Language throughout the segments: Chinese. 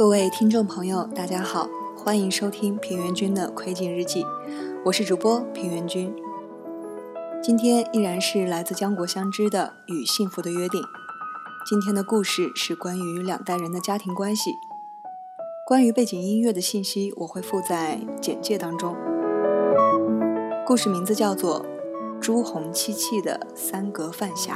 各位听众朋友，大家好，欢迎收听平原君的窥镜日记，我是主播平原君。今天依然是来自江国相知的《与幸福的约定》。今天的故事是关于两代人的家庭关系。关于背景音乐的信息，我会附在简介当中。故事名字叫做《朱红漆器的三格饭匣》。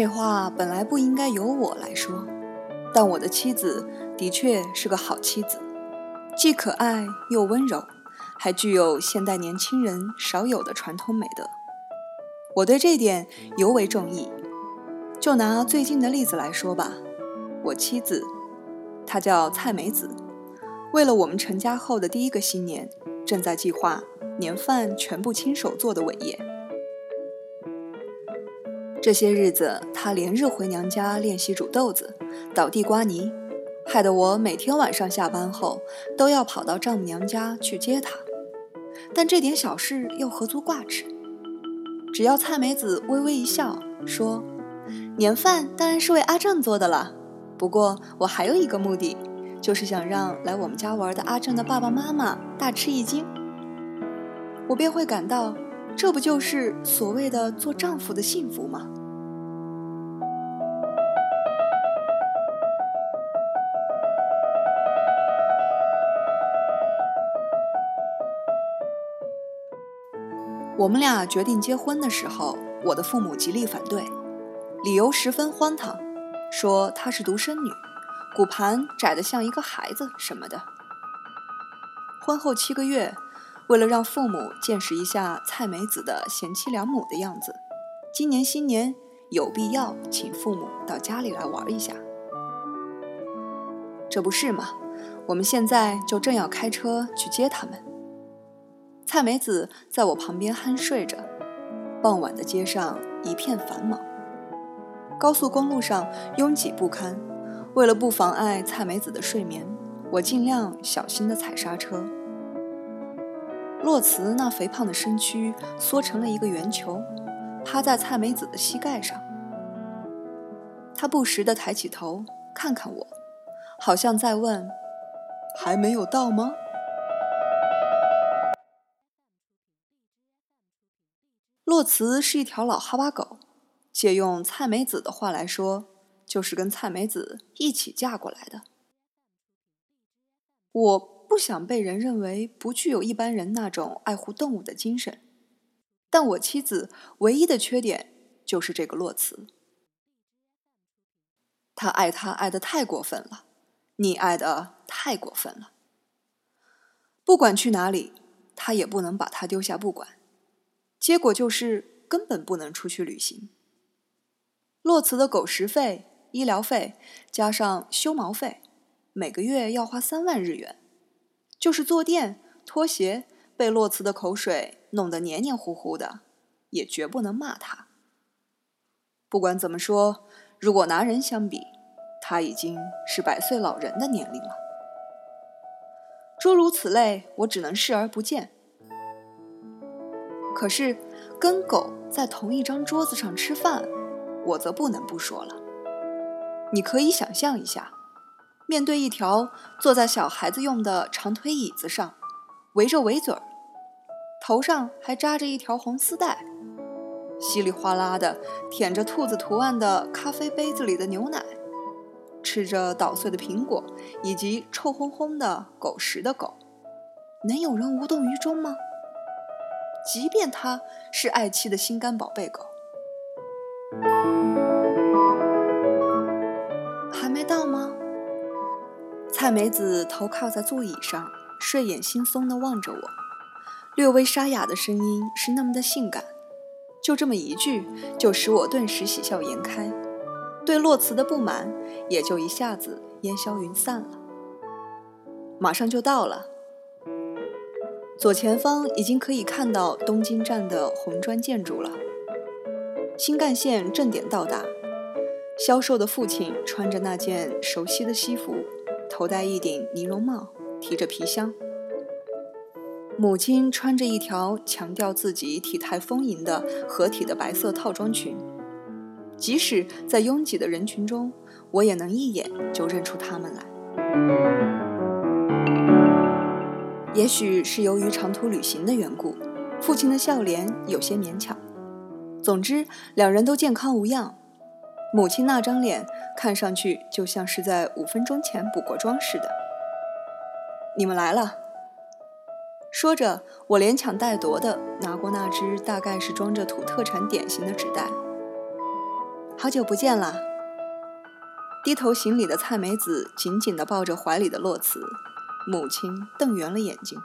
这话本来不应该由我来说，但我的妻子的确是个好妻子，既可爱又温柔，还具有现代年轻人少有的传统美德。我对这点尤为中意。就拿最近的例子来说吧，我妻子，她叫蔡梅子，为了我们成家后的第一个新年，正在计划年饭全部亲手做的伟业。这些日子，她连日回娘家练习煮豆子、捣地瓜泥，害得我每天晚上下班后都要跑到丈母娘家去接她。但这点小事又何足挂齿？只要蔡梅子微微一笑，说：“年饭当然是为阿正做的了。不过我还有一个目的，就是想让来我们家玩的阿正的爸爸妈妈大吃一惊。”我便会感到。这不就是所谓的做丈夫的幸福吗？我们俩决定结婚的时候，我的父母极力反对，理由十分荒唐，说她是独生女，骨盘窄得像一个孩子什么的。婚后七个月。为了让父母见识一下蔡梅子的贤妻良母的样子，今年新年有必要请父母到家里来玩一下。这不是吗？我们现在就正要开车去接他们。蔡梅子在我旁边酣睡着。傍晚的街上一片繁忙，高速公路上拥挤不堪。为了不妨碍蔡梅子的睡眠，我尽量小心地踩刹车。洛茨那肥胖的身躯缩成了一个圆球，趴在蔡梅子的膝盖上。他不时地抬起头看看我，好像在问：“还没有到吗？”洛茨是一条老哈巴狗，借用蔡梅子的话来说，就是跟蔡梅子一起嫁过来的。我。不想被人认为不具有一般人那种爱护动物的精神，但我妻子唯一的缺点就是这个洛茨。他爱他爱的太过分了，溺爱的太过分了。不管去哪里，他也不能把他丢下不管，结果就是根本不能出去旅行。洛茨的狗食费、医疗费加上修毛费，每个月要花三万日元。就是坐垫、拖鞋被洛茨的口水弄得黏黏糊糊的，也绝不能骂他。不管怎么说，如果拿人相比，他已经是百岁老人的年龄了。诸如此类，我只能视而不见。可是，跟狗在同一张桌子上吃饭，我则不能不说了。你可以想象一下。面对一条坐在小孩子用的长腿椅子上，围着围嘴儿，头上还扎着一条红丝带，稀里哗啦的舔着兔子图案的咖啡杯子里的牛奶，吃着捣碎的苹果以及臭烘烘的狗食的狗，能有人无动于衷吗？即便它是爱妻的心肝宝贝狗。还没到吗蔡梅子头靠在座椅上，睡眼惺忪地望着我，略微沙哑的声音是那么的性感。就这么一句，就使我顿时喜笑颜开，对洛慈的不满也就一下子烟消云散了。马上就到了，左前方已经可以看到东京站的红砖建筑了。新干线正点到达，销售的父亲穿着那件熟悉的西服。头戴一顶呢绒帽，提着皮箱。母亲穿着一条强调自己体态丰盈的合体的白色套装裙，即使在拥挤的人群中，我也能一眼就认出他们来。也许是由于长途旅行的缘故，父亲的笑脸有些勉强。总之，两人都健康无恙。母亲那张脸看上去就像是在五分钟前补过妆似的。你们来了。说着，我连抢带夺的拿过那只大概是装着土特产点心的纸袋。好久不见啦！低头行礼的蔡梅子紧紧地抱着怀里的洛慈，母亲瞪圆了眼睛。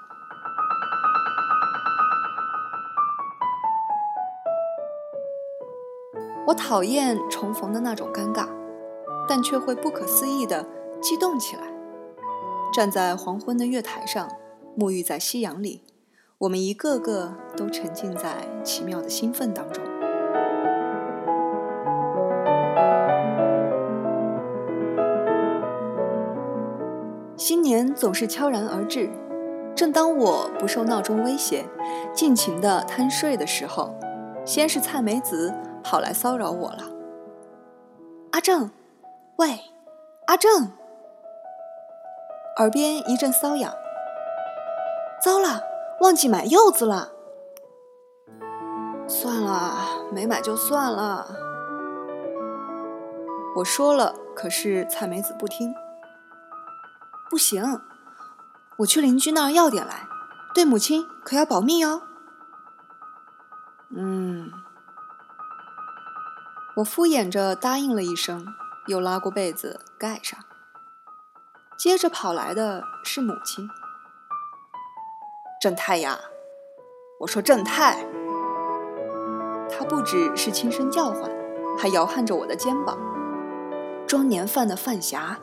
我讨厌重逢的那种尴尬，但却会不可思议地激动起来。站在黄昏的月台上。沐浴在夕阳里，我们一个个都沉浸在奇妙的兴奋当中。新年总是悄然而至，正当我不受闹钟威胁，尽情的贪睡的时候，先是蔡梅子跑来骚扰我了。阿正，喂，阿正，耳边一阵瘙痒。糟了，忘记买柚子了。算了，没买就算了。我说了，可是蔡梅子不听。不行，我去邻居那儿要点来，对母亲可要保密哦。嗯，我敷衍着答应了一声，又拉过被子盖上。接着跑来的是母亲。正太呀，我说正太，他不只是轻声叫唤，还摇撼着我的肩膀。装年饭的饭匣，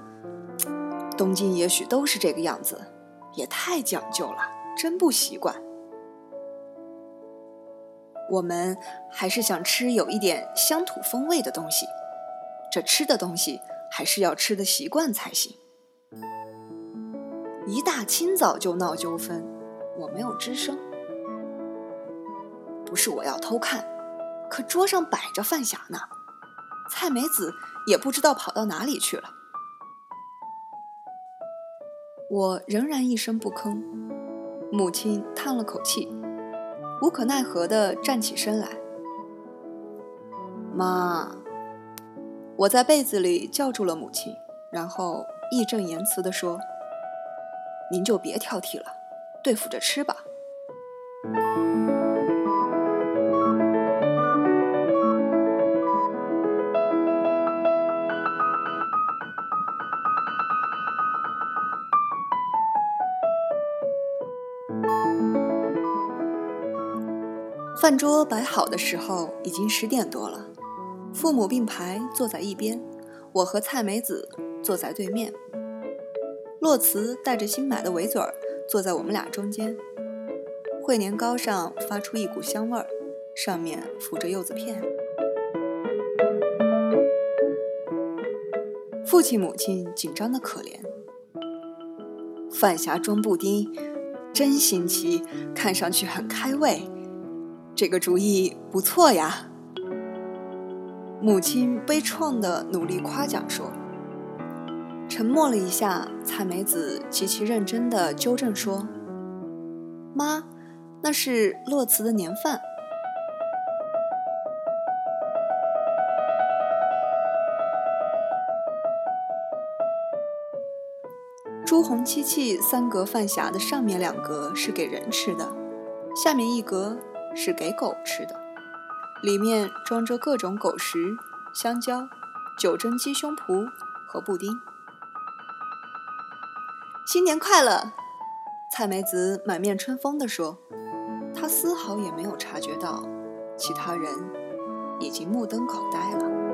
东京也许都是这个样子，也太讲究了，真不习惯。我们还是想吃有一点乡土风味的东西，这吃的东西还是要吃的习惯才行。一大清早就闹纠纷。我没有吱声，不是我要偷看，可桌上摆着饭匣呢。蔡梅子也不知道跑到哪里去了。我仍然一声不吭。母亲叹了口气，无可奈何地站起身来。妈，我在被子里叫住了母亲，然后义正言辞地说：“您就别挑剔了。”对付着吃吧。饭桌摆好的时候，已经十点多了。父母并排坐在一边，我和蔡梅子坐在对面。洛慈带着新买的围嘴儿。坐在我们俩中间，烩年糕上发出一股香味儿，上面浮着柚子片。父亲母亲紧张的可怜，饭匣装布丁，真新奇，看上去很开胃。这个主意不错呀。母亲悲怆的努力夸奖说。沉默了一下，蔡梅子极其认真的纠正说：“妈，那是洛慈的年饭。”朱红漆器三格饭匣的上面两格是给人吃的，下面一格是给狗吃的，里面装着各种狗食、香蕉、九蒸鸡胸脯和布丁。新年快乐！蔡梅子满面春风地说，她丝毫也没有察觉到，其他人已经目瞪口呆了。